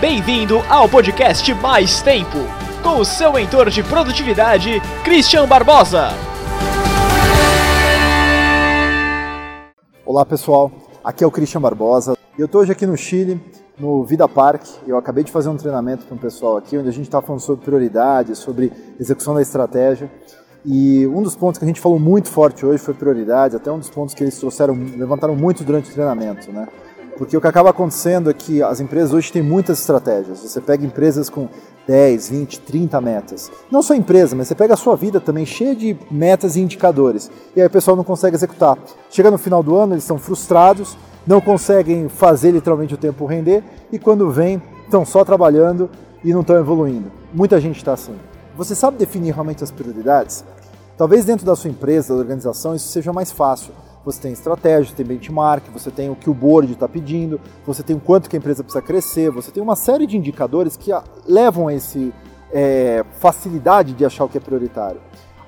Bem-vindo ao podcast Mais Tempo, com o seu mentor de produtividade, Christian Barbosa. Olá pessoal, aqui é o Christian Barbosa. Eu estou hoje aqui no Chile, no Vida Park. Eu acabei de fazer um treinamento com o pessoal aqui, onde a gente está falando sobre prioridades, sobre execução da estratégia. E um dos pontos que a gente falou muito forte hoje foi prioridade, até um dos pontos que eles trouxeram, levantaram muito durante o treinamento, né? Porque o que acaba acontecendo é que as empresas hoje têm muitas estratégias. Você pega empresas com 10, 20, 30 metas. Não só empresa, mas você pega a sua vida também cheia de metas e indicadores. E aí o pessoal não consegue executar. Chega no final do ano, eles estão frustrados, não conseguem fazer literalmente o tempo render e quando vem, estão só trabalhando e não estão evoluindo. Muita gente está assim. Você sabe definir realmente as prioridades? Talvez dentro da sua empresa, da organização, isso seja mais fácil você tem estratégia, tem benchmark, você tem o que o board está pedindo, você tem o quanto que a empresa precisa crescer, você tem uma série de indicadores que levam a esse é, facilidade de achar o que é prioritário.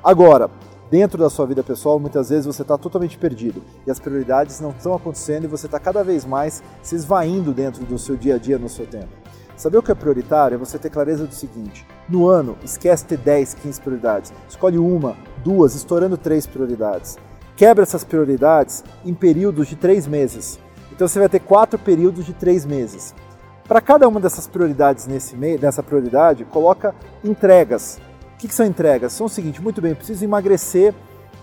Agora, dentro da sua vida pessoal, muitas vezes você está totalmente perdido e as prioridades não estão acontecendo e você está cada vez mais se esvaindo dentro do seu dia a dia, no seu tempo. Saber o que é prioritário é você ter clareza do seguinte: no ano, esquece ter 10, 15 prioridades. Escolhe uma, duas, estourando três prioridades quebra essas prioridades em períodos de três meses. Então você vai ter quatro períodos de três meses. Para cada uma dessas prioridades nesse nessa prioridade, coloca entregas. O que, que são entregas? São o seguinte, muito bem, preciso emagrecer.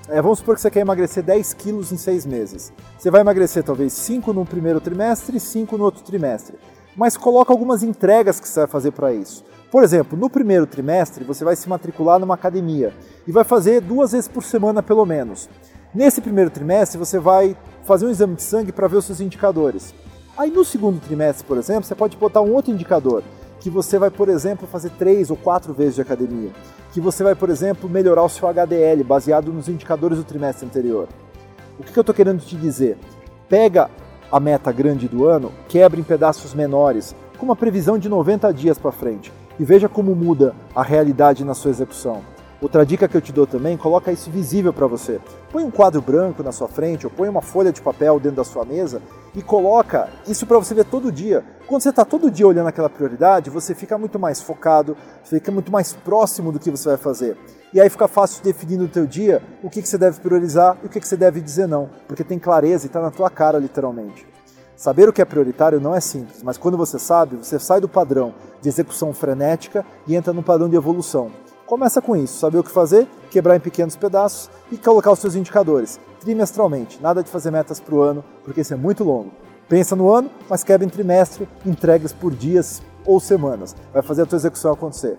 É, vamos supor que você quer emagrecer 10 quilos em seis meses. Você vai emagrecer talvez 5 no primeiro trimestre e 5 no outro trimestre. Mas coloca algumas entregas que você vai fazer para isso. Por exemplo, no primeiro trimestre você vai se matricular numa academia e vai fazer duas vezes por semana pelo menos. Nesse primeiro trimestre, você vai fazer um exame de sangue para ver os seus indicadores. Aí no segundo trimestre, por exemplo, você pode botar um outro indicador, que você vai, por exemplo, fazer três ou quatro vezes de academia. Que você vai, por exemplo, melhorar o seu HDL baseado nos indicadores do trimestre anterior. O que eu estou querendo te dizer? Pega a meta grande do ano, quebra em pedaços menores, com uma previsão de 90 dias para frente, e veja como muda a realidade na sua execução. Outra dica que eu te dou também, coloca isso visível para você. Põe um quadro branco na sua frente ou põe uma folha de papel dentro da sua mesa e coloca isso para você ver todo dia. Quando você está todo dia olhando aquela prioridade, você fica muito mais focado, fica muito mais próximo do que você vai fazer. E aí fica fácil definir no teu dia o que, que você deve priorizar e o que, que você deve dizer não, porque tem clareza e está na tua cara literalmente. Saber o que é prioritário não é simples, mas quando você sabe, você sai do padrão de execução frenética e entra no padrão de evolução. Começa com isso, saber o que fazer, quebrar em pequenos pedaços e colocar os seus indicadores, trimestralmente. Nada de fazer metas para o ano, porque isso é muito longo. Pensa no ano, mas quebra em trimestre, entregas por dias ou semanas. Vai fazer a tua execução acontecer.